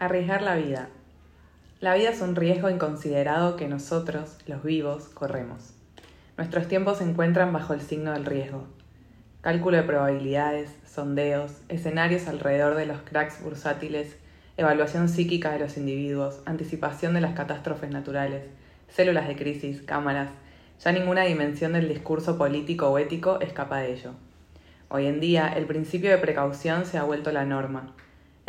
Arriesgar la vida. La vida es un riesgo inconsiderado que nosotros, los vivos, corremos. Nuestros tiempos se encuentran bajo el signo del riesgo. Cálculo de probabilidades, sondeos, escenarios alrededor de los cracks bursátiles, evaluación psíquica de los individuos, anticipación de las catástrofes naturales, células de crisis, cámaras, ya ninguna dimensión del discurso político o ético escapa de ello. Hoy en día, el principio de precaución se ha vuelto la norma.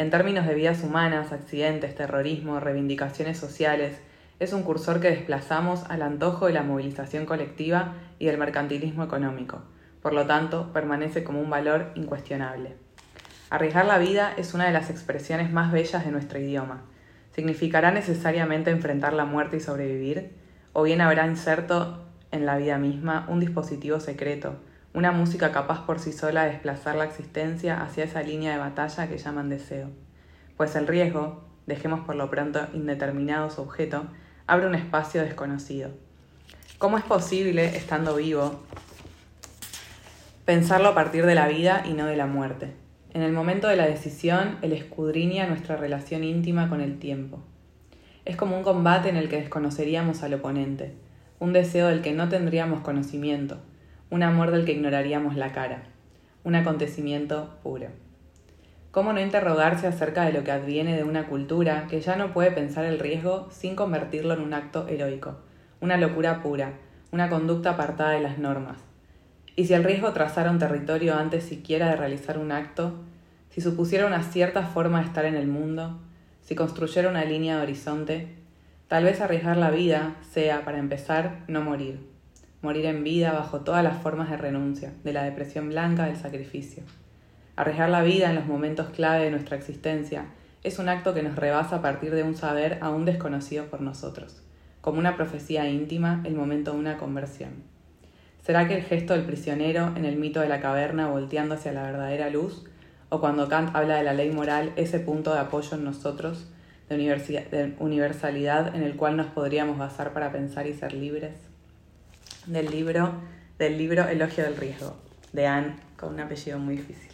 En términos de vidas humanas, accidentes, terrorismo, reivindicaciones sociales, es un cursor que desplazamos al antojo de la movilización colectiva y del mercantilismo económico. Por lo tanto, permanece como un valor incuestionable. Arriesgar la vida es una de las expresiones más bellas de nuestro idioma. ¿Significará necesariamente enfrentar la muerte y sobrevivir? ¿O bien habrá inserto en la vida misma un dispositivo secreto, una música capaz por sí sola de desplazar la existencia hacia esa línea de batalla que llaman deseo. Pues el riesgo, dejemos por lo pronto indeterminado su objeto, abre un espacio desconocido. ¿Cómo es posible, estando vivo, pensarlo a partir de la vida y no de la muerte? En el momento de la decisión, él escudriña nuestra relación íntima con el tiempo. Es como un combate en el que desconoceríamos al oponente, un deseo del que no tendríamos conocimiento, un amor del que ignoraríamos la cara, un acontecimiento puro. ¿Cómo no interrogarse acerca de lo que adviene de una cultura que ya no puede pensar el riesgo sin convertirlo en un acto heroico, una locura pura, una conducta apartada de las normas? Y si el riesgo trazara un territorio antes siquiera de realizar un acto, si supusiera una cierta forma de estar en el mundo, si construyera una línea de horizonte, tal vez arriesgar la vida sea, para empezar, no morir morir en vida bajo todas las formas de renuncia, de la depresión blanca, del sacrificio. Arriesgar la vida en los momentos clave de nuestra existencia es un acto que nos rebasa a partir de un saber aún desconocido por nosotros, como una profecía íntima, el momento de una conversión. ¿Será que el gesto del prisionero en el mito de la caverna volteando hacia la verdadera luz? ¿O cuando Kant habla de la ley moral, ese punto de apoyo en nosotros, de, universalidad en el cual nos podríamos basar para pensar y ser libres? Del libro, del libro Elogio del Riesgo, de Anne, con un apellido muy difícil.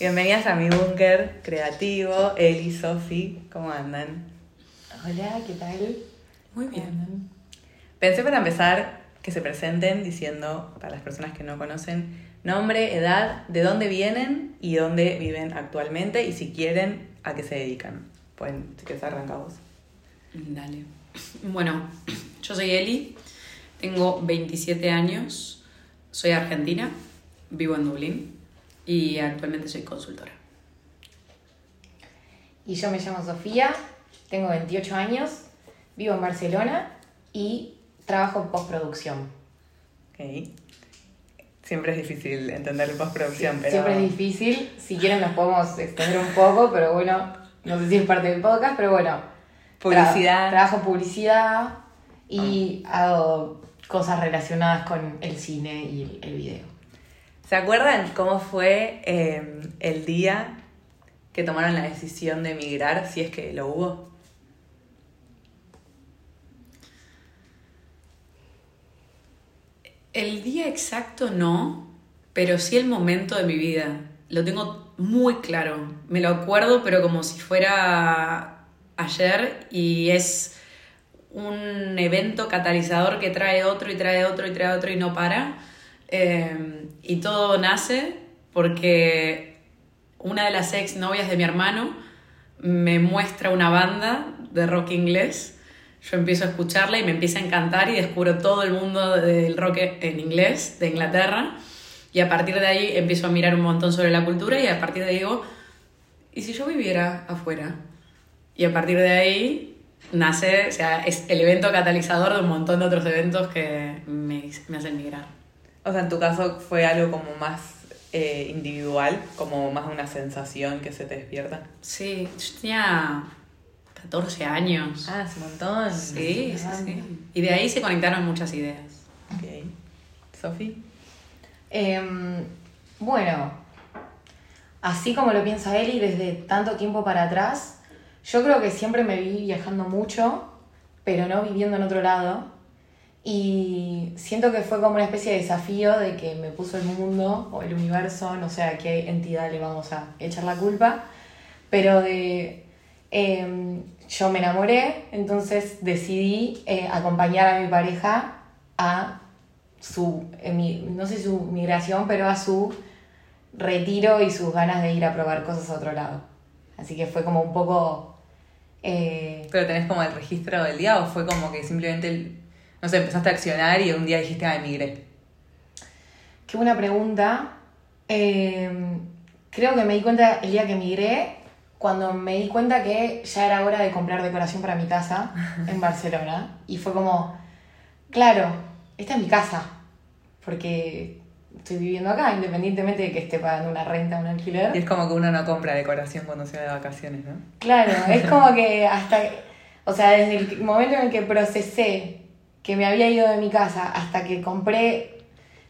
Bienvenidas a mi búnker creativo, Eli, Sofi, ¿cómo andan? Hola, ¿qué tal? Muy bien. Pensé para empezar que se presenten diciendo, para las personas que no conocen, nombre, edad, de dónde vienen y dónde viven actualmente y si quieren, a qué se dedican. Pueden, si quieres arrancamos. Dale. Bueno, yo soy Eli, tengo 27 años, soy argentina, vivo en Dublín y actualmente soy consultora. Y yo me llamo Sofía, tengo 28 años, vivo en Barcelona y trabajo en postproducción. Ok. Siempre es difícil entender postproducción, pero... Siempre es difícil. Si quieren nos podemos extender un poco, pero bueno, no sé si es parte del podcast, pero bueno. Publicidad. trabajo publicidad y hago cosas relacionadas con el cine y el, video. ¿Se acuerdan cómo fue em, el día que tomaron la decisión de emigrar, si es que lo hubo? El día exacto no, pero sí el momento de mi vida. Lo tengo muy claro. Me lo acuerdo, pero como si fuera ayer y es un evento catalizador que trae otro y trae otro y trae otro y no para. Eh, y todo nace porque una de las ex novias de mi hermano me muestra una banda de rock inglés. Yo empiezo a escucharla y me empieza a encantar y descubro todo el mundo del rock en inglés de Inglaterra. Y a partir de ahí empiezo a mirar un montón sobre la cultura y a partir de ahí digo, ¿y si yo viviera afuera? Y a partir de ahí nace, o sea, es el evento catalizador de un montón de otros eventos que me, me hacen migrar. O sea, en tu caso fue algo como más eh, individual, como más una sensación que se te despierta. Sí, yo tenía 14 años. Ah, un montón. Sí, sí, sí. Y de ahí se conectaron muchas ideas. Ok. ¿Sofi? Em, bueno, así como lo piensa Eli, desde tanto tiempo para atrás, yo creo que siempre me vi viajando mucho, pero no viviendo en otro lado. Y siento que fue como una especie de desafío de que me puso el mundo o el universo, no sé a qué entidad le vamos a echar la culpa, pero de eh, yo me enamoré, entonces decidí eh, acompañar a mi pareja a su, emi- no sé su migración, pero a su retiro y sus ganas de ir a probar cosas a otro lado. Así que fue como un poco... eh, ¿Pero tenés como el registro del día o fue como que simplemente, no sé, empezaste a accionar y un día dijiste, ah, emigré? Qué buena pregunta. Eh, creo que me di cuenta el día que emigré, cuando me di cuenta que ya era hora de comprar decoración para mi casa en Barcelona. Y fue como, claro, esta es mi casa, porque estoy viviendo acá, independientemente de que esté pagando una renta o un alquiler. Y es como que uno no compra decoración cuando se va de vacaciones, ¿no? Claro, es como que hasta, o sea, desde el momento en el que procesé que me había ido de mi casa hasta que compré,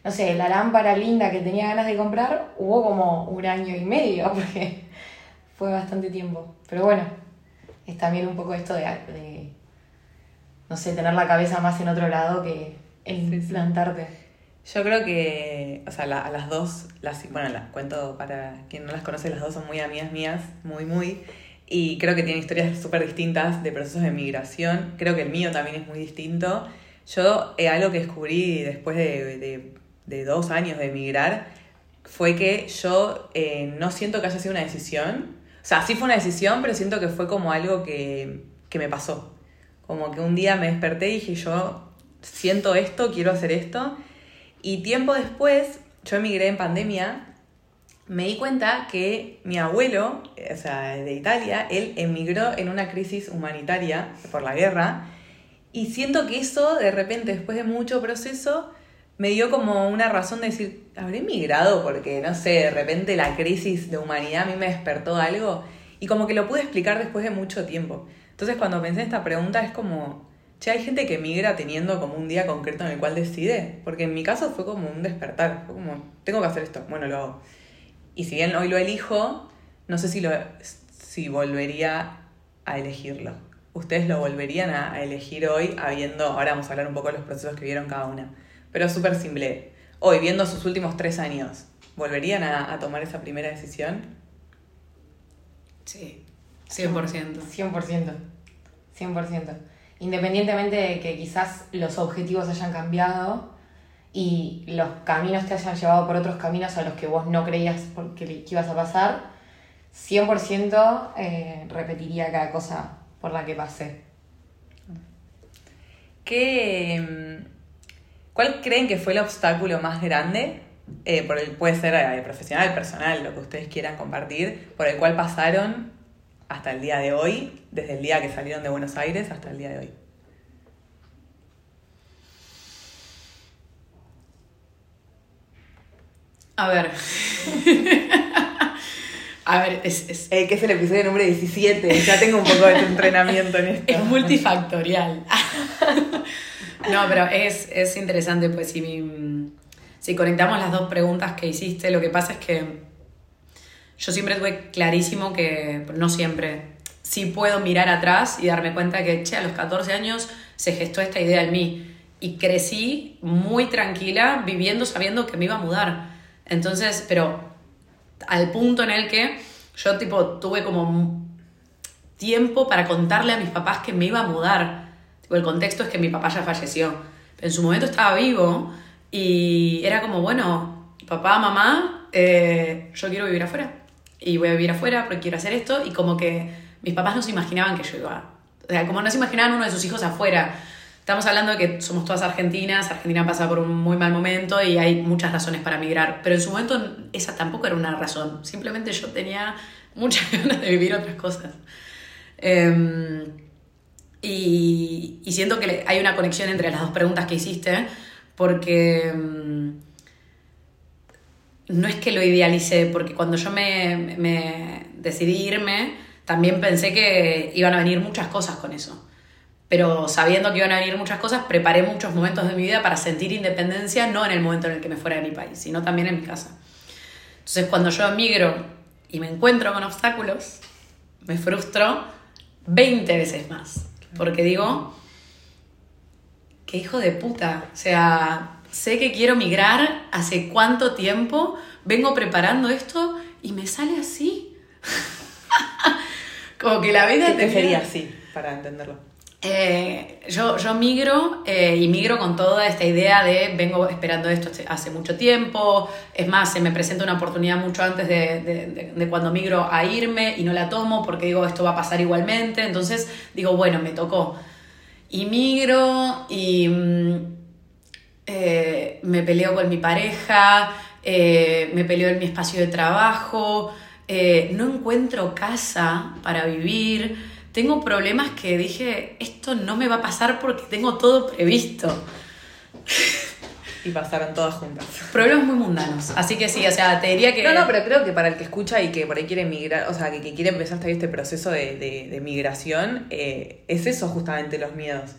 no sé, la lámpara linda que tenía ganas de comprar, hubo como un año y medio, porque fue bastante tiempo. Pero bueno, es también un poco esto de, de, no sé, tener la cabeza más en otro lado que en Sí, sí. plantarte. Yo creo que, o sea, la- a las dos, las, bueno, las cuento para quien no las conoce, las dos son muy amigas mías, muy, muy, y creo que tienen historias súper distintas de procesos de migración. Creo que el mío también es muy distinto. Yo, eh, algo que descubrí después de, de- de dos años de emigrar fue que yo eh, no siento que haya sido una decisión. O sea, sí fue una decisión, pero siento que fue como algo que, que me pasó. Como que un día me desperté y dije, yo siento esto, quiero hacer esto. Y tiempo después, yo emigré en pandemia, me di cuenta que mi abuelo, o sea, de Italia, él emigró en una crisis humanitaria por la guerra. Y siento que eso, de repente, después de mucho proceso, me dio como una razón de decir, ¿habré emigrado? Porque, no sé, de repente la crisis de humanidad a mí me despertó algo. Y como que lo pude explicar después de mucho tiempo. Entonces, cuando pensé en esta pregunta, es como, che, hay gente que migra teniendo como un día concreto en el cual decide. Porque en mi caso fue como un despertar. Fue como, tengo que hacer esto. Bueno, lo hago. Y si bien hoy lo elijo, no sé si, lo, si volvería a elegirlo. ¿Ustedes lo volverían a, a elegir hoy, habiendo, ahora vamos a hablar un poco de los procesos que vieron cada una, pero súper simple. Hoy, viendo sus últimos tres años, ¿volverían a, a tomar esa primera decisión? Sí, 100%. 100%. 100%. Independientemente de que quizás los objetivos hayan cambiado y los caminos te hayan llevado por otros caminos a los que vos no creías que ibas a pasar, 100% eh, repetiría cada cosa por la que pasé. ¿Qué, mm, ¿Cuál creen que fue el obstáculo más grande? eh, por el, puede ser eh, profesional, personal, lo que ustedes quieran compartir, por el cual pasaron hasta el día de hoy, desde el día que salieron de Buenos Aires hasta el día de hoy. A ver. A ver, es, es, Eh, que es el episodio número 17, ya tengo un poco de entrenamiento en esto. es multifactorial. No, pero es, es interesante, pues si, mi- si conectamos las dos preguntas que hiciste, lo que pasa es que yo siempre tuve clarísimo que, no siempre, sí puedo mirar atrás y darme cuenta que, che, a los 14 años se gestó esta idea en mí y crecí muy tranquila viviendo sabiendo que me iba a mudar. Entonces, pero al punto en el que yo tipo tuve como tiempo para contarle a mis papás que me iba a mudar. Tipo, el contexto es que mi papá ya falleció. Pero en su momento estaba vivo y era como, bueno, papá, mamá, eh, yo quiero vivir afuera. Y voy a vivir afuera porque quiero hacer esto. Y como que mis papás no se imaginaban que yo iba. O sea, como no se imaginaban uno de sus hijos afuera. Estamos hablando de que somos todas argentinas, Argentina pasa por un muy mal momento y hay muchas razones para migrar, pero en su momento esa tampoco era una razón, simplemente yo tenía muchas ganas de vivir otras cosas. Em, y, y siento que hay una conexión entre las dos preguntas que hiciste, porque em, no es que lo idealicé, porque cuando yo me, me decidí irme, también pensé que iban a venir muchas cosas con eso pero sabiendo que iban a venir muchas cosas, preparé muchos momentos de mi vida para sentir independencia, no en el momento en el que me fuera de mi país, sino también en mi casa. Entonces, cuando yo emigro y me encuentro con obstáculos, me frustro 20 veces más, porque digo, qué hijo de puta, o sea, sé que quiero migrar, hace cuánto tiempo vengo preparando esto y me sale así. Como que la vida ¿Qué tenía- sería así, para entenderlo? Eh, yo, yo migro eh, y migro con toda esta idea de vengo esperando esto hace- mucho tiempo. Es más, se me presenta una oportunidad mucho antes de, de- de- de cuando migro a irme y no la tomo porque digo esto va a pasar igualmente. Entonces digo, bueno, me tocó. Y migro y mm, eh, me peleo con mi pareja, eh, me peleo en mi espacio de trabajo, eh, no encuentro casa para vivir, tengo problemas que dije, esto no me va a pasar porque tengo todo previsto. Y pasaron todas juntas. Problemas muy mundanos. Así que sí, o sea, te diría que... No, no, pero creo que para el que escucha y que por ahí quiere migrar, o sea, que, que quiere empezar este proceso de, de- de migración, eh, es eso justamente los miedos.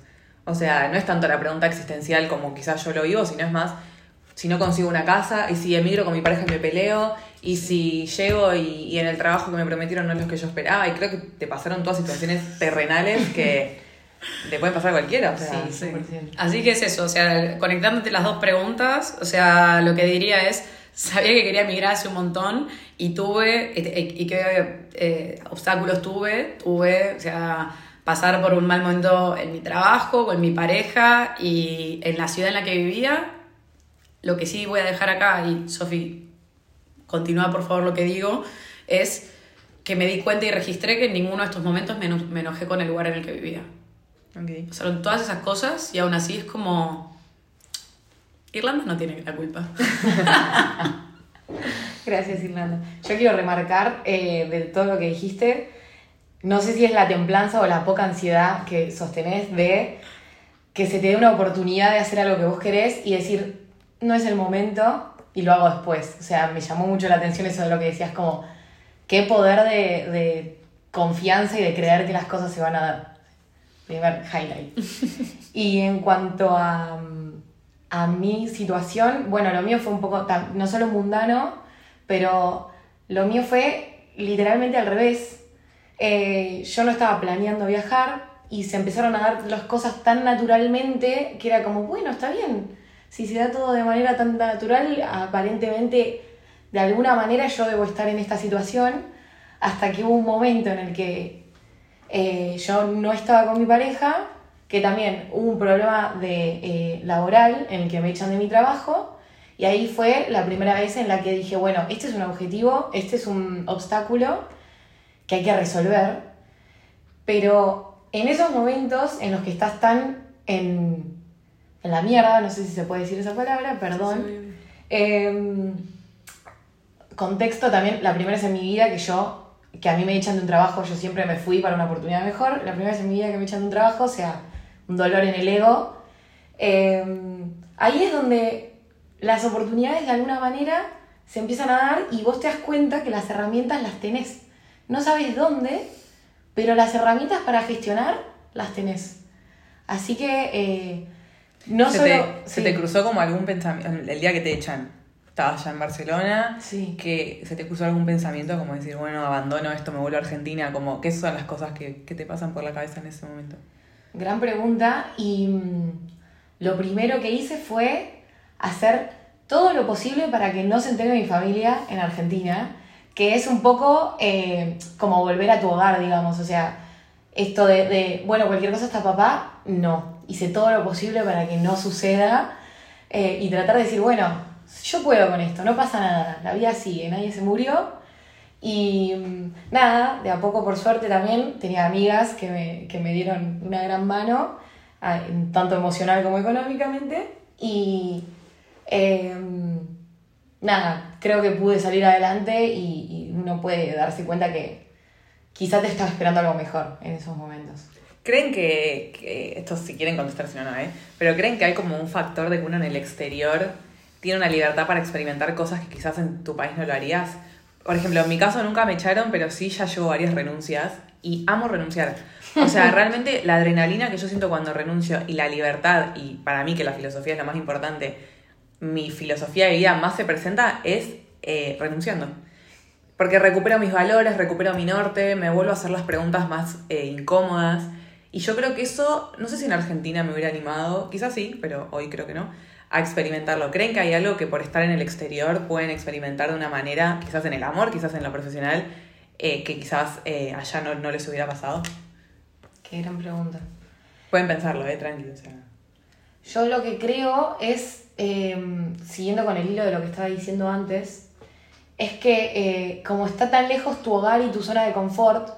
O sea, no es tanto la pregunta existencial como quizás yo lo vivo, sino es más, si no consigo una casa, y si emigro con mi pareja y me peleo, y si llego y, y en el trabajo que me prometieron no es lo que yo esperaba, y creo que te pasaron todas situaciones terrenales que le pueden pasar a cualquiera. O sea, Sí, 100%. Así que es eso, o sea, conectándote las dos preguntas, o sea, lo que diría es, sabía que quería migrar hace un montón y tuve, y, y qué eh, obstáculos tuve, tuve, o sea, pasar por un mal momento en mi trabajo, con mi pareja y en la ciudad en la que vivía. Lo que sí voy a dejar acá, y Sofi, continúa por favor lo que digo, es que me di cuenta y registré que en ninguno de estos momentos me, me enojé con el lugar en el que vivía. ok. Pasaron todas esas cosas y aún así es como. Irlanda no tiene la culpa. Gracias, Irlanda. Yo quiero remarcar eh, de todo lo que dijiste, no sé si es la templanza o la poca ansiedad que sostenés de que se te dé una oportunidad de hacer algo que vos querés y decir, no es el momento y lo hago después. O sea, me llamó mucho la atención eso de lo que decías, como qué poder de, de confianza y de creer que las cosas se van a dar. Primer highlight. Y en cuanto a, a mi situación, bueno, lo mío fue un poco, no solo mundano, pero lo mío fue literalmente al revés. Eh, yo no estaba planeando viajar y se empezaron a dar las cosas tan naturalmente que era como, bueno, está bien. Si se da todo de manera tan natural, aparentemente, de alguna manera yo debo estar en esta situación, hasta que hubo un momento en el que eh, yo no estaba con mi pareja, que también hubo un problema de, eh, laboral en el que me echan de mi trabajo, y ahí fue la primera vez en la que dije, bueno, este es un objetivo, este es un obstáculo que hay que resolver, pero en esos momentos en los que estás tan en, en la mierda, no sé si se puede decir esa palabra, perdón, Em, contexto también, la primera vez en mi vida que yo, que a mí me echan de un trabajo, yo siempre me fui para una oportunidad mejor, la primera vez en mi vida que me echan de un trabajo, o sea, un dolor en el ego, Em, ahí es donde las oportunidades de alguna manera se empiezan a dar y vos te das cuenta que las herramientas las tenés. No sabes dónde, pero las herramientas para gestionar las tenés. Así que eh, no se, solo... te, se te cruzó como algún pensamiento, el día que te echan, estabas ya en Barcelona, Sí. que se te cruzó algún pensamiento como decir, bueno, abandono esto, me vuelvo a Argentina, como, ¿qué son las cosas que, que te pasan por la cabeza en ese momento? Gran pregunta y mm, lo primero que hice fue hacer todo lo posible para que no se entere mi familia en Argentina, que es un poco eh, como volver a tu hogar, digamos, o sea, esto de, de, bueno, cualquier cosa está papá, no, hice todo lo posible para que no suceda eh, y tratar de decir, bueno, yo puedo con esto, no pasa nada, la vida sigue, nadie se murió y mm, nada, de a poco por suerte también tenía amigas que me, que me dieron una gran mano, tanto emocional como económicamente. Y eh, nada, creo que pude salir adelante y, y uno puede darse cuenta que quizá te estaba esperando algo mejor en esos momentos. ¿Creen que, que- esto si quieren contestar, si no, no, ¿eh? Pero creen que hay como un factor de que uno en el exterior tiene una libertad para experimentar cosas que quizás en tu país no lo harías? Por ejemplo, en mi caso nunca me echaron, pero sí ya llevo varias renuncias y amo renunciar. O sea, realmente la adrenalina que yo siento cuando renuncio y la libertad, y para mí que la filosofía es lo más importante, mi filosofía de vida más se presenta es eh, renunciando. Porque recupero mis valores, recupero mi norte, me vuelvo a hacer las preguntas más eh, incómodas. Y yo creo que eso, no sé si en Argentina me hubiera animado, quizás sí, pero hoy creo que no, a experimentarlo. ¿Creen que hay algo que por estar en el exterior pueden experimentar de una manera, quizás en el amor, quizás en lo profesional, eh, que quizás eh, allá no, no les hubiera pasado? Qué gran pregunta. Pueden pensarlo, eh, tranquilo. O sea. Yo lo que creo es, eh, siguiendo con el hilo de lo que estaba diciendo antes, es que eh, como está tan lejos tu hogar y tu zona de confort,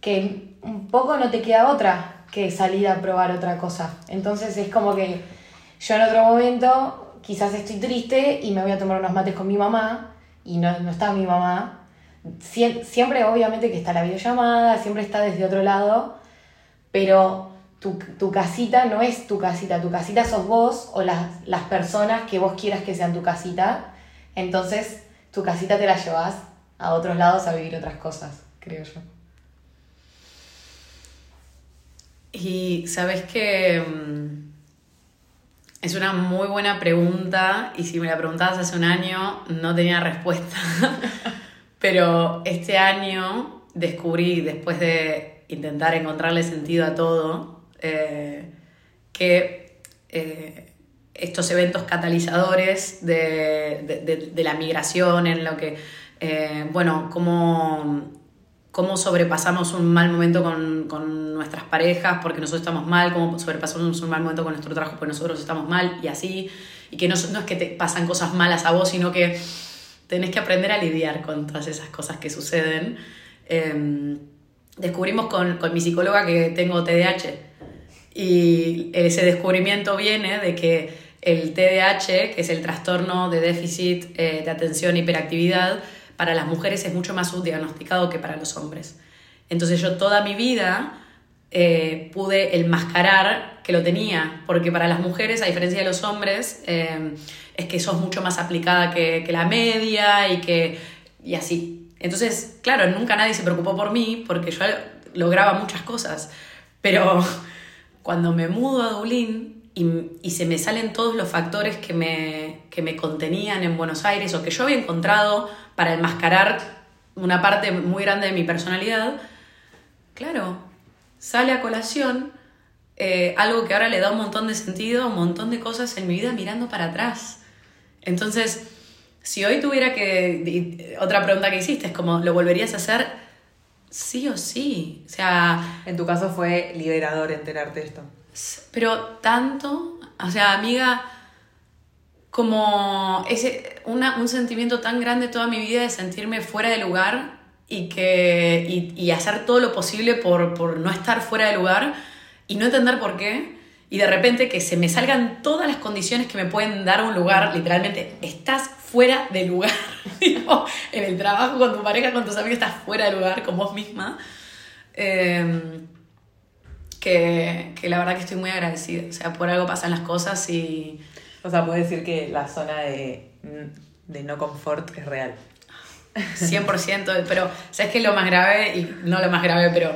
que un poco no te queda otra que salir a probar otra cosa. Entonces es como que yo en otro momento quizás estoy triste y me voy a tomar unos mates con mi mamá y no, no está mi mamá. Sie- siempre obviamente que está la videollamada, siempre está desde otro lado, pero tu, tu casita no es tu casita, tu casita sos vos o las, las personas que vos quieras que sean tu casita. Entonces tu casita te la llevas a otros lados a vivir otras cosas, creo yo. Y sabes que mm, es una muy buena pregunta y si me la preguntabas hace un año no tenía respuesta. Pero este año descubrí, después de intentar encontrarle sentido a todo, eh, que eh, estos eventos catalizadores de, de- la migración, en lo que, eh, bueno, cómo, cómo sobrepasamos un mal momento con, con nuestras parejas porque nosotros estamos mal, cómo sobrepasamos un mal momento con nuestro trabajo porque nosotros estamos mal y así, y que no, es que te pasan cosas malas a vos, sino que tenés que aprender a lidiar con todas esas cosas que suceden. Eh, descubrimos con, con mi psicóloga que tengo TDAH y ese descubrimiento viene de que el TDAH, que es el trastorno de déficit eh, de atención e hiperactividad, para las mujeres es mucho más subdiagnosticado que para los hombres. Entonces yo toda mi vida eh, pude enmascarar que lo tenía, porque para las mujeres, a diferencia de los hombres, eh, es que sos mucho más aplicada que, que la media y que y así. Entonces, claro, nunca nadie se preocupó por mí porque yo lograba muchas cosas, pero cuando me mudo a Dublín y, se me salen todos los factores que me, que me contenían en Buenos Aires o que yo había encontrado para enmascarar una parte muy grande de mi personalidad, claro, sale a colación eh, algo que ahora le da un montón de sentido, un montón de cosas en mi vida mirando para atrás. Entonces, si hoy tuviera que... Otra pregunta que hiciste es como, ¿lo volverías a hacer? Sí o sí. O sea, En tu caso fue liberador enterarte de esto. pero tanto, o sea, amiga, como ese, una- un sentimiento tan grande toda mi vida de sentirme fuera de lugar y, que, y, y hacer todo lo posible por, por no estar fuera de lugar y no entender por qué. Y de repente que se me salgan todas las condiciones que me pueden dar un lugar, literalmente, estás fuera de lugar. En el trabajo, con tu pareja, con tus amigos, estás fuera de lugar con vos misma. Em, que, que la verdad que estoy muy agradecida. O sea, por algo pasan las cosas y O sea, puedes decir que la zona de, de no confort es real. 100%, pero ¿sabes qué es lo más grave? Y no lo más grave, pero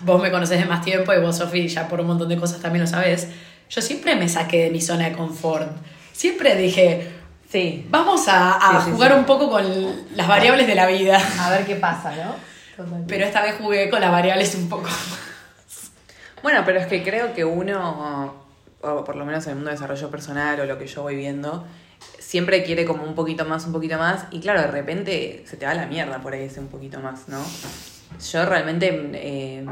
vos me conocés de más tiempo y vos, Sofi, ya por un montón de cosas también lo sabés. Yo siempre me saqué de mi zona de confort. Siempre dije, Sí. vamos a, a Sí, sí, jugar sí. un poco con las variables de la vida. A ver qué pasa, ¿no? Totalmente. Pero esta vez jugué con las variables un poco. Bueno, pero es que creo que uno, o por lo menos en el mundo de desarrollo personal o lo que yo voy viendo, siempre quiere como un poquito más, un poquito más, y claro, de repente se te va la mierda por ahí ese un poquito más, ¿no? Yo realmente, eh,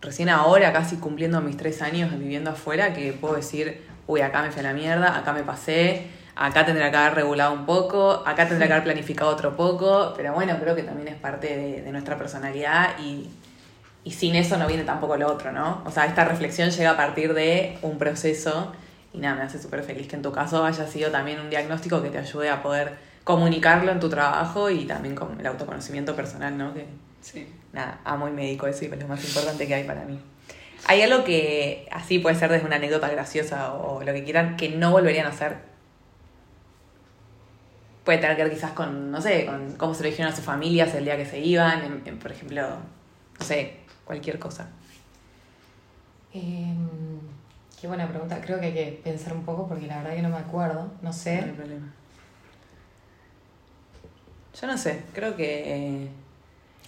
recién ahora, casi cumpliendo mis tres años viviendo afuera, que puedo decir, uy, acá me fui a la mierda, acá me pasé, acá tendría que haber regulado un poco, acá tendría que haber planificado otro poco, pero bueno, creo que también es parte de, de nuestra personalidad y y sin eso no viene tampoco lo otro, ¿no? O sea, esta reflexión llega a partir de un proceso y nada, me hace súper feliz que en tu caso haya sido también un diagnóstico que te ayude a poder comunicarlo en tu trabajo y también con el autoconocimiento personal, ¿no? Que Sí. nada, amo y médico eso y es lo más importante que hay para mí. ¿Hay algo que así puede ser desde una anécdota graciosa o lo que quieran que no volverían a hacer? Puede tener que ver quizás con, no sé, con cómo se lo dijeron a sus familias el día que se iban, en- en, por ejemplo, no sé, cualquier cosa. Em, qué buena pregunta. Creo que hay que pensar un poco porque la verdad que no me acuerdo. No No hay sé. problema. Yo no sé, creo que...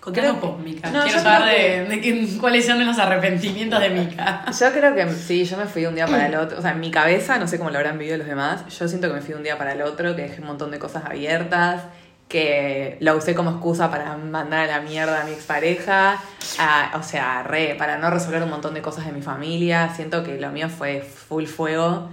Contanos Creo que- vos, Mica. No, Quiero saber de, de qué- cuáles son los arrepentimientos de Mica. Yo creo que sí, yo me fui de un día para el otro. O sea, en mi cabeza, no sé cómo lo habrán vivido los demás, yo siento que me fui de un día para el otro, que dejé un montón de cosas abiertas que lo usé como excusa para mandar a la mierda a mi expareja, a- o sea, re, para no resolver un montón de cosas de mi familia. Siento que lo mío fue full fuego.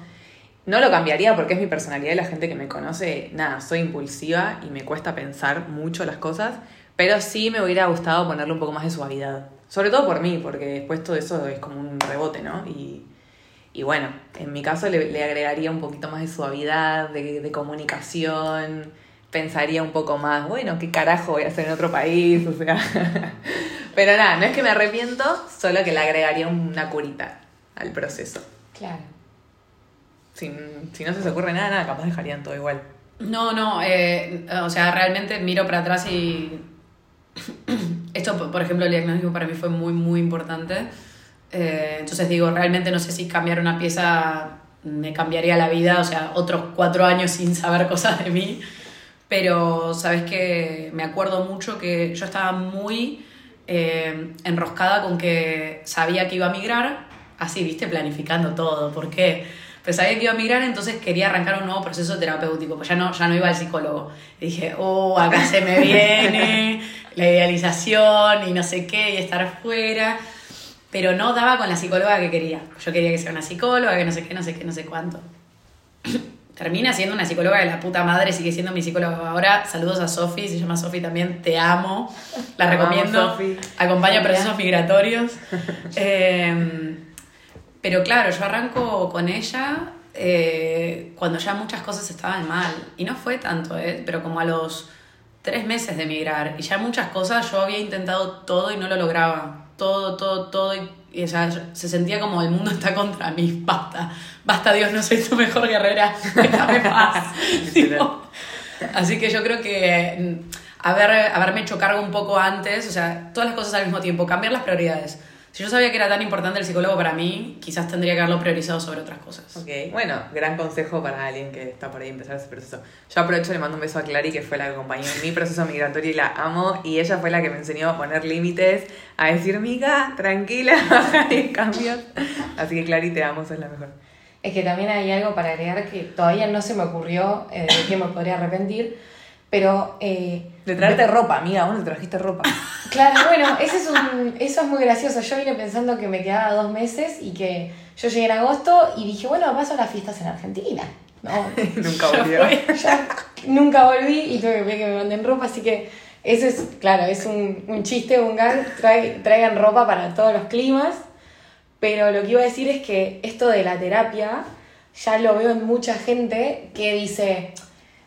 No lo cambiaría porque es mi personalidad y la gente que me conoce, nada, soy impulsiva y me cuesta pensar mucho las cosas, pero sí me hubiera gustado ponerle un poco más de suavidad. Sobre todo por mí, porque después todo eso es como un rebote, ¿no? Y, y bueno, en mi caso le, le agregaría un poquito más de suavidad, de, de comunicación, pensaría un poco más, bueno, ¿qué carajo voy a hacer en otro país? O sea, pero nada, no es que me arrepiento, solo que le agregaría una curita al proceso. Claro. Si, si no se os ocurre nada, nada, capaz dejarían todo igual. No, no, eh, o sea, realmente miro para atrás y esto, por- ejemplo, el diagnóstico para mí fue muy, muy importante. Eh, entonces digo, realmente no sé si cambiar una pieza me cambiaría la vida, o sea, otros cuatro años sin saber cosas de mí. Pero, ¿sabes que Me acuerdo mucho que yo estaba muy eh, enroscada con que sabía que iba a migrar, así, viste, planificando todo. ¿Por qué? Pues sabía que iba a migrar, entonces quería arrancar un nuevo proceso terapéutico, pues ya no, ya no iba al psicólogo. Y dije, oh, acá se me viene la idealización y no sé qué, y estar fuera. Pero no daba con la psicóloga que quería. Yo quería que sea una psicóloga, que no sé qué, no sé qué, no sé cuánto. Termina siendo una psicóloga de la puta madre, sigue siendo mi psicóloga ahora. Saludos a Sofi, se llama Sofi también, te amo. La recomiendo. Acompaña procesos migratorios. Eh, pero claro, yo arranco con ella eh, cuando ya muchas cosas estaban mal. Y no fue tanto, eh, pero como a los tres meses de emigrar. Y ya muchas cosas yo había intentado todo y no lo lograba. Todo, todo, todo. Y, y, yo- se sentía como el mundo está contra mí. Basta, basta Dios, no soy tu mejor guerrera. Déjame paz. Así que yo creo que mm, haber, haberme hecho cargo un poco antes, o sea, todas las cosas al mismo tiempo, cambiar las prioridades. Si yo sabía que era tan importante el psicólogo para mí, quizás tendría que haberlo priorizado sobre otras cosas. Ok, bueno, gran consejo para alguien que está por ahí empezar ese proceso. Yo aprovecho y le mando un beso a Clary, que fue la que acompañó en mi proceso migratorio y la amo. Y ella fue la que me enseñó a poner límites, a decir, miga, tranquila, hay cambios. Así que Clary, te amo, sos la mejor. Es que también hay algo para agregar que todavía no se me ocurrió, eh, de que me podría arrepentir, pero eh, De traerte ropa, amiga, vos no trajiste ropa. Claro, bueno, ese es un, eso es muy gracioso. Yo vine pensando que me quedaba dos meses y que yo llegué en agosto y dije, bueno, paso las fiestas en Argentina. No, Nunca fue. ya nunca volví y tuve que pedir que me manden ropa, así que eso es, claro, es un, un chiste, un gag, trae- traigan ropa para todos los climas, pero lo que iba a decir es que esto de la terapia ya lo veo en mucha gente que dice,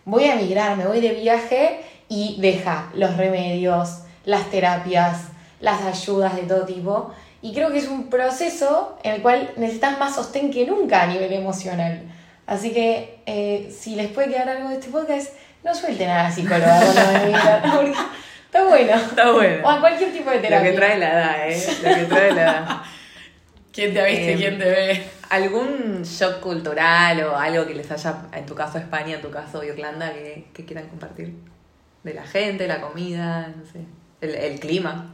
voy a emigrar, me voy de viaje y deja los remedios, las terapias, las ayudas de todo tipo. Y creo que es un proceso en el cual necesitas más sostén que nunca a nivel emocional. Así que eh, si les puede quedar algo de este podcast, no suelten a la psicóloga cuando porque está bueno. Está bueno. O a cualquier tipo de Lo terapia. que trae la edad, ¿eh? Lo que trae la edad. ¿Quién te ha visto y Eh, quién te ve? ¿Algún shock cultural o algo que les haya, en tu caso España, en tu caso Irlanda, que, que quieran compartir? De la gente, la comida, no sé. El, el clima.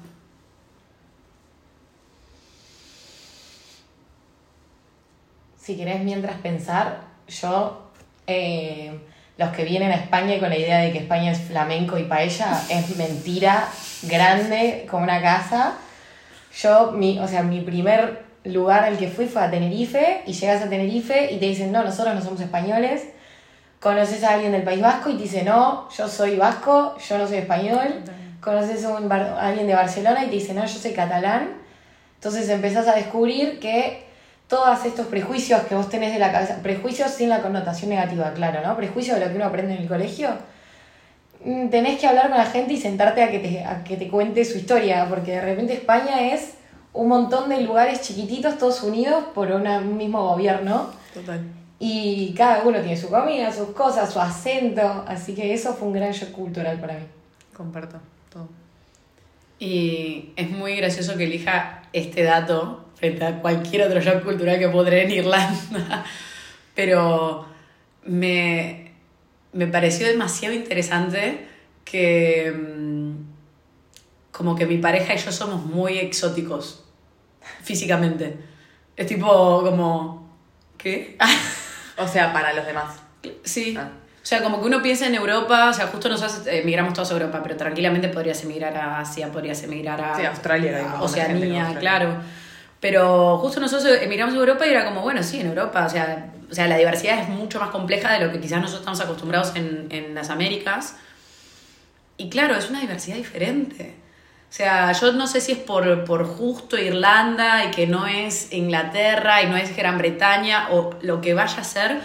Si querés mientras pensar, yo, eh, los que vienen a España con la idea de que España es flamenco y paella, es mentira grande como una casa. Yo, mi, o sea, mi primer lugar al que fui fue a Tenerife y llegas a Tenerife y te dicen, no, nosotros no somos españoles. Conoces a alguien del País Vasco y te dice, no, yo soy vasco, yo no soy español. Conoces a, alguien de Barcelona y te dice, no, yo soy catalán. Entonces empezás a descubrir que todos estos prejuicios que vos tenés de la cabeza, prejuicios sin la connotación negativa, claro, ¿no? Prejuicios de lo que uno aprende en el colegio, mm, tenés que hablar con la gente y sentarte a que te, a que te cuente su historia, porque de repente España es un montón de lugares chiquititos, todos unidos por una- un mismo gobierno, Total. y cada uno tiene su comida, sus cosas, su acento, así que eso fue un gran shock cultural para mí. Comparto todo. Y es muy gracioso que elija este dato frente a cualquier otro shock cultural que tener en Irlanda. Pero me, me pareció demasiado interesante que mm, como que mi pareja y yo somos muy exóticos físicamente. Es tipo como... ¿Qué? O sea, para los demás. sí. Ah. O sea, como que uno piensa en Europa, o sea, justo nosotros eh, emigramos todos a Europa, pero tranquilamente podrías emigrar a Asia, podrías emigrar a Sí, Australia, a Oceanía, Australia. claro. Pero justo nosotros emigramos a Europa y era como, bueno, sí, en Europa, o sea, o sea, la diversidad es mucho más compleja de lo que quizás nosotros estamos acostumbrados en, en las Américas. Y claro, es una diversidad diferente. O sea, yo no sé si es por, por justo Irlanda y que no es Inglaterra y no es Gran Bretaña o lo que vaya a ser,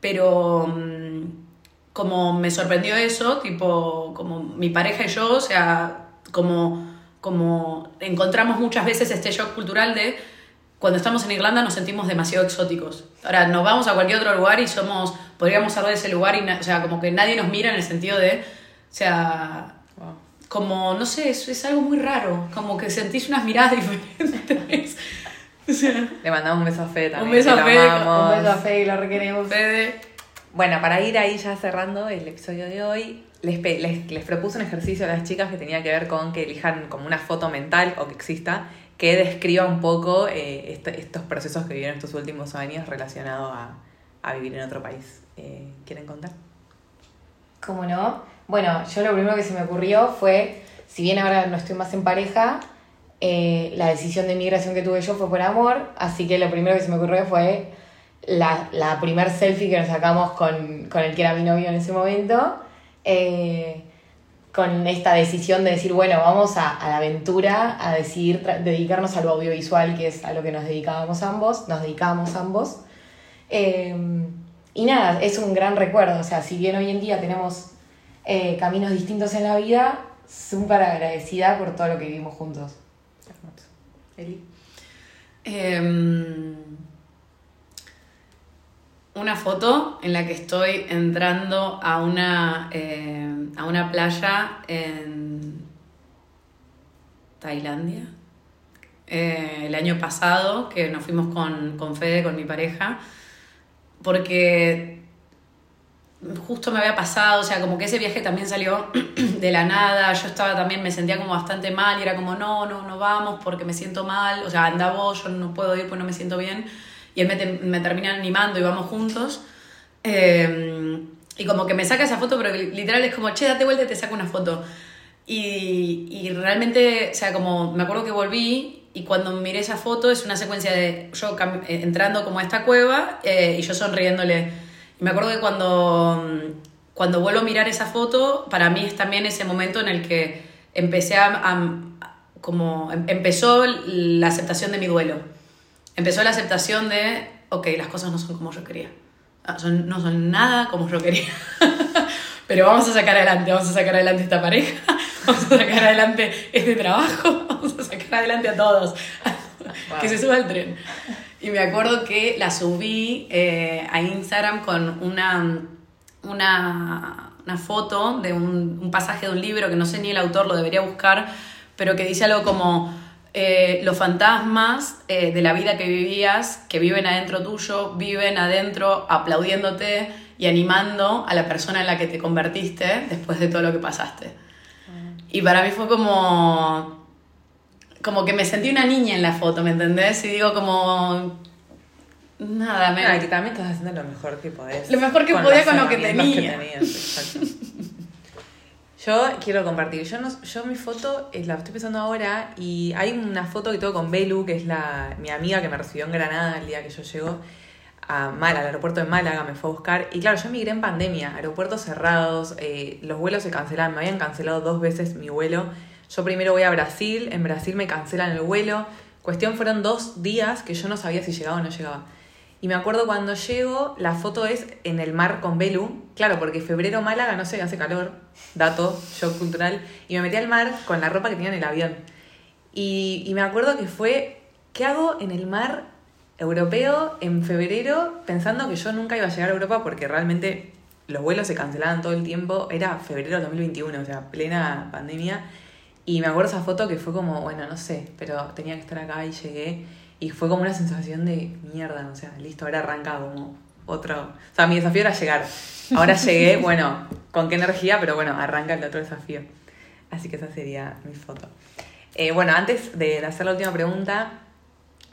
pero mm, como me sorprendió eso, tipo, como mi pareja y yo, o sea, como, como encontramos muchas veces este shock cultural de cuando estamos en Irlanda nos sentimos demasiado exóticos. Ahora, nos vamos a cualquier otro lugar y somos, podríamos ser de ese lugar y, o sea, como que nadie nos mira en el sentido de, o sea. Como, no sé, es, es algo muy raro, como que sentís unas miradas diferentes. o sea, Le mandamos un beso a Fede también. Un beso a lo Fede, amamos. Un beso a Fede, lo requeremos. Fede, Bueno, para ir ahí ya cerrando el episodio de hoy, les, les propuse un ejercicio a las chicas que tenía que ver con que elijan como una foto mental o que exista que describa un poco eh, este- estos procesos que vivieron estos últimos años relacionados a, a vivir en otro país. Eh, ¿Quieren contar? ¿Cómo no? Bueno, yo lo primero que se me ocurrió fue, si bien ahora no estoy más en pareja, eh, la decisión de migración que tuve yo fue por amor, así que lo primero que se me ocurrió fue la, la primer selfie que nos sacamos con, con el que era mi novio en ese momento, eh, con esta decisión de decir, bueno, vamos a, a la aventura, a decidir dedicarnos a lo audiovisual, que es a lo que nos dedicábamos ambos, nos dedicábamos ambos. Eh, y nada, es un gran recuerdo. O sea, si bien hoy en día tenemos eh, caminos distintos en la vida, súper agradecida por todo lo que vivimos juntos. Eli. Em, una foto en la que estoy entrando a una, em, a una playa en Tailandia. Eh, el año pasado, que nos fuimos con, con Fede, con mi pareja, porque justo me había pasado, o sea, como que ese viaje también salió de la nada, yo estaba también, me sentía como bastante mal y era como, no, no, no vamos porque me siento mal, o sea, anda vos, yo no puedo ir porque no me siento bien, y él me, te- me termina animando y vamos juntos. Eh, y como que me saca esa foto, pero literal es como, che, date vuelta y te saco una foto. Y, y realmente, o sea, como me acuerdo que volví y cuando miré esa foto es una secuencia de yo eh, entrando como a esta cueva eh, y yo sonriéndole. Me acuerdo que cuando, mm, cuando vuelvo a mirar esa foto, para mí es también ese momento en el que empecé a, a- como em- empezó la aceptación de mi duelo. Empezó la aceptación de, ok, las cosas no son como yo quería. Ah, son- no son nada como yo quería. Pero vamos a sacar adelante, vamos a sacar adelante esta pareja, vamos a sacar adelante este trabajo, vamos a sacar adelante a todos. que se suba al tren. Y me acuerdo que la subí eh, a Instagram con una, una, una foto de un, un pasaje de un libro que no sé ni el autor, lo debería buscar, pero que dice algo como eh, los fantasmas eh, de la vida que vivías, que viven adentro tuyo, viven adentro aplaudiéndote y animando a la persona en la que te convertiste después de todo lo que pasaste. Y para mí fue como como que me sentí una niña en la foto, ¿me entendés? Y digo como... Nada, me... Ah, que también estás haciendo lo mejor que podés. Lo mejor que con podía con lo que tenía. tenías, exacto. Yo quiero compartir. Yo, no, yo mi foto eh, la estoy pensando ahora y hay una foto que tengo con Belu, que es la, mi amiga que me recibió en Granada el día que yo llego a Málaga, al aeropuerto de Málaga, me fue a buscar. Y claro, yo migré en pandemia, aeropuertos cerrados, eh, los vuelos se cancelaban, me habían cancelado dos veces mi vuelo. Yo primero voy a Brasil, en Brasil me cancelan el vuelo. Cuestión fueron dos días que yo no sabía si llegaba o no llegaba. Y me acuerdo cuando llego, la foto es en el mar con Belu. Claro, porque febrero Málaga, no sé, hace calor. Dato, shock cultural. Y me metí al mar con la ropa que tenía en el avión. Y, y me acuerdo que fue, ¿qué hago en el mar europeo en febrero pensando que yo nunca iba a llegar a Europa porque realmente los vuelos se cancelaban todo el tiempo? Era febrero del 2021, o sea, plena pandemia. Y me acuerdo esa foto que fue como, bueno, no sé, pero tenía que estar acá y llegué. Y fue como una sensación de mierda, o sea, listo, ahora arranca como otro. O sea, mi desafío era llegar. Ahora llegué, bueno, con qué energía, pero bueno, arranca el otro desafío. Así que esa sería mi foto. Eh, bueno, antes de hacer la última pregunta,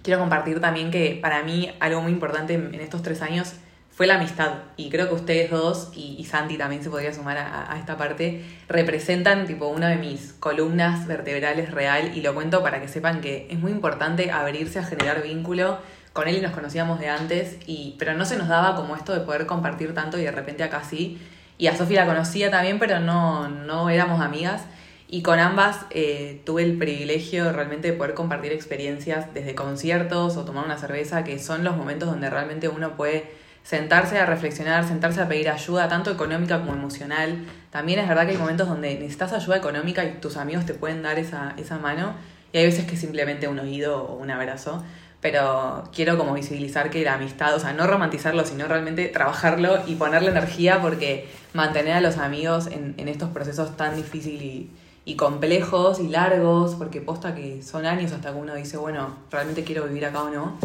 quiero compartir también que para mí algo muy importante en en estos tres años fue la amistad. Y creo que ustedes dos, y, y Santi también se podría sumar a, a, esta parte, representan tipo una de mis columnas vertebrales real y lo cuento para que sepan que es muy importante abrirse a generar vínculo. Con él y nos conocíamos de antes, y, pero no se nos daba como esto de poder compartir tanto y de repente acá sí. Y a Sofía la conocía también, pero no, no éramos amigas. Y con ambas eh, tuve el privilegio realmente de poder compartir experiencias desde conciertos o tomar una cerveza, que son los momentos donde realmente uno puede sentarse a reflexionar, sentarse a pedir ayuda, tanto económica como emocional. También es verdad que hay momentos donde necesitas ayuda económica y tus amigos te pueden dar esa, esa mano. Y hay veces que simplemente un oído o un abrazo. Pero quiero como visibilizar que la amistad, o sea, no romantizarlo, sino realmente trabajarlo y ponerle energía porque mantener a los amigos en, en estos procesos tan difíciles y, y complejos y largos, porque posta que son años hasta que uno dice, bueno, realmente quiero vivir acá o no.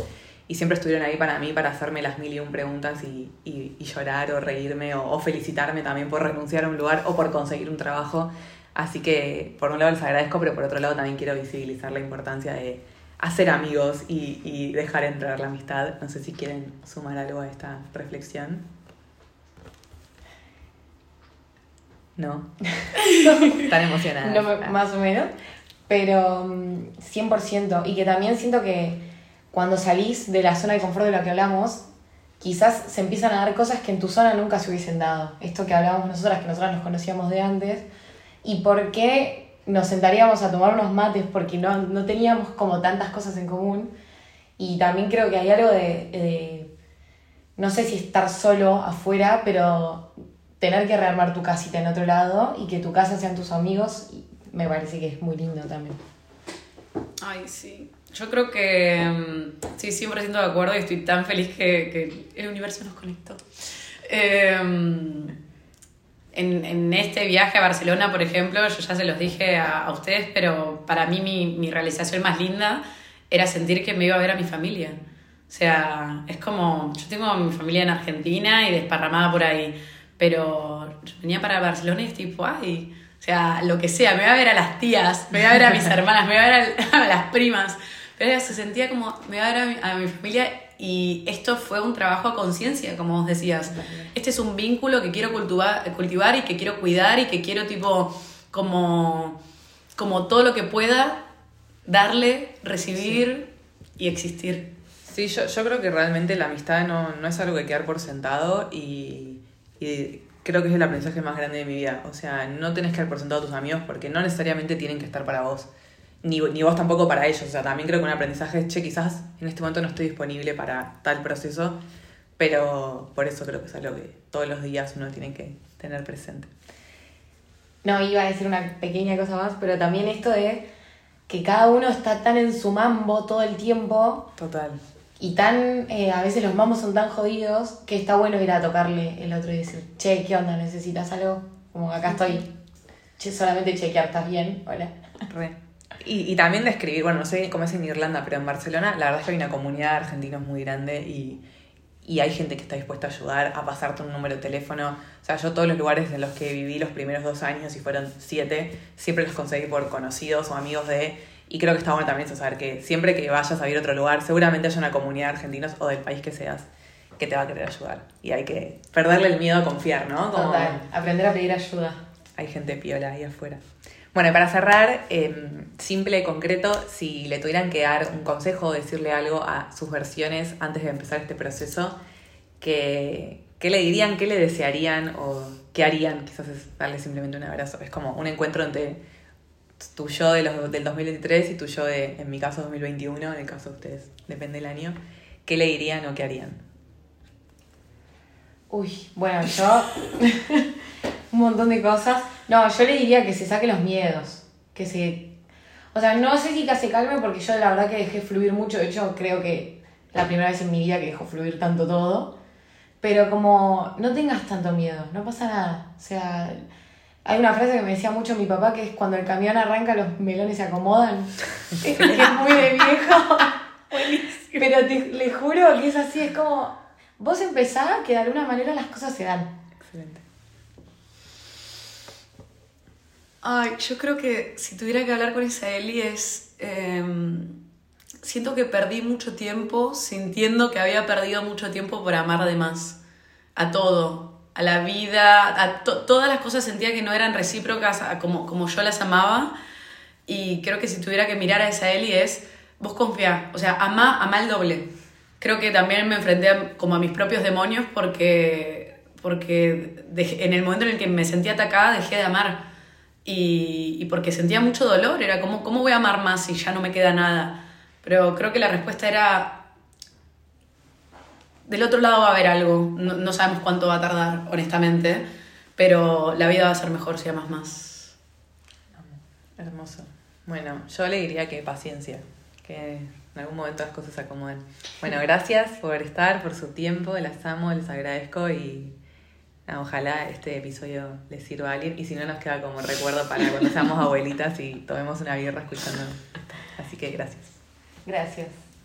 Y siempre estuvieron ahí para mí, para hacerme las mil y un preguntas y, y, y llorar o reírme o, o, felicitarme también por renunciar a un lugar o por conseguir un trabajo. Así que por un lado les agradezco, pero por otro lado también quiero visibilizar la importancia de hacer amigos y, y dejar entrar la amistad. No sé si quieren sumar algo a esta reflexión. No. Tan emocionada. No, más o menos. Pero 100%. Y que también siento que cuando salís de la zona de confort de lo que hablamos, quizás se empiezan a dar cosas que en tu zona nunca se hubiesen dado. Esto que hablábamos nosotras, que nosotras nos conocíamos de antes. Y por qué nos sentaríamos a tomar unos mates porque no, no teníamos como tantas cosas en común. Y también creo que hay algo de, de no sé si estar solo afuera, pero tener que rearmar tu casita en otro lado y que tu casa sean tus amigos, me parece que es muy lindo también. Ay, sí. Yo creo que mm, sí, 100% de acuerdo y estoy tan feliz que, que el universo nos conectó. Eh, en, en, este viaje a Barcelona, por ejemplo, yo ya se los dije a, a ustedes, pero para mí mi, mi, realización más linda era sentir que me iba a ver a mi familia. O sea, es como, yo tengo a mi familia en Argentina y desparramada por ahí pero venía para Barcelona y es tipo, ay, o sea, lo que sea, me voy a ver a las tías, me voy a ver a mis hermanas, me voy a ver a, a las primas. Pero se sentía como, me voy a ver a mi, a mi familia y esto fue un trabajo a conciencia, como vos decías. Este es un vínculo que quiero cultivar, cultivar y que quiero cuidar y que quiero tipo, como, como todo lo que pueda, darle, recibir sí. y existir. Sí, yo, yo creo que realmente la amistad no, no es algo que quedar por sentado y y creo que es el aprendizaje más grande de mi vida. O sea, no tenés que dar por sentado a tus amigos porque no necesariamente tienen que estar para vos. Ni, ni vos tampoco para ellos. O sea, también creo que un aprendizaje es, che, quizás en este momento no estoy disponible para tal proceso, pero por eso creo que es algo que todos los días uno tiene que tener presente. No, iba a decir una pequeña cosa más, pero también esto de que cada uno está tan en su mambo todo el tiempo. Total y tan, eh, a veces los mamos son tan jodidos que está bueno ir a tocarle el otro y decir, che, ¿qué onda? ¿Necesitas algo? Como acá estoy, che, solamente chequear, ¿estás bien? Hola. Re. Y, y también describir, bueno, no sé cómo es en Irlanda, pero en Barcelona la verdad es que hay una comunidad de argentinos muy grande y, y hay gente que está dispuesta a ayudar, a pasarte un número de teléfono. O sea, yo todos los lugares en los que viví los primeros dos años, y fueron siete, siempre los conseguí por conocidos o amigos de y creo que está bueno también eso, saber que siempre que vayas a ir a otro lugar, seguramente haya una comunidad de argentinos o del país que seas que te va a querer ayudar. Y hay que perderle el miedo a confiar, ¿no? Como Total, aprender a pedir ayuda. Hay gente piola ahí afuera. Bueno, y para cerrar, eh, simple y concreto, si le tuvieran que dar un consejo o decirle algo a sus versiones antes de empezar este proceso, ¿qué, ¿qué le dirían, qué le desearían o qué harían? Quizás es darle simplemente un abrazo. Es como un encuentro entre tu yo de los, del 2023 y tu yo de, en mi caso, 2021, en el caso de ustedes, depende del año, ¿qué le dirían o qué harían? Uy, bueno, yo un montón de cosas. No, yo le diría que se saque los miedos, que se... O sea, no sé si que se calme porque yo la verdad que dejé fluir mucho, de hecho creo que la primera vez en mi vida que dejo fluir tanto todo, pero como no tengas tanto miedo, no pasa nada, o sea hay una frase que me decía mucho mi papá que es cuando el camión arranca los melones se acomodan. que es muy de viejo. Buenísimo. Pero te, le juro que es así, es como vos empezás que de alguna manera las cosas se dan. Excelente. Ay, yo creo que si tuviera que hablar con Isaeli es... Eh, siento que perdí mucho tiempo sintiendo que había perdido mucho tiempo por amar de más. a todo, a la vida, a todas las cosas sentía que no eran recíprocas como, como yo las amaba. Y creo que si tuviera que mirar a esa Eli es, vos confía, o sea, ama, ama el doble. Creo que también me enfrenté como a mis propios demonios porque, porque en el momento en el que me sentía atacada dejé de amar. Y, y porque sentía mucho dolor, era como, ¿cómo voy a amar más si ya no me queda nada? Pero creo que la respuesta era, del otro lado va a haber algo, no, sabemos cuánto va a tardar, honestamente, pero la vida va a ser mejor si amas más. Hermoso. Bueno, yo le diría que paciencia, que en algún momento las cosas se acomoden. Bueno, gracias por estar, por su tiempo, las amo, les agradezco y ojalá este episodio les sirva a alguien y si no nos queda como recuerdo para cuando seamos abuelitas y tomemos una birra escuchando. Así que gracias. Gracias.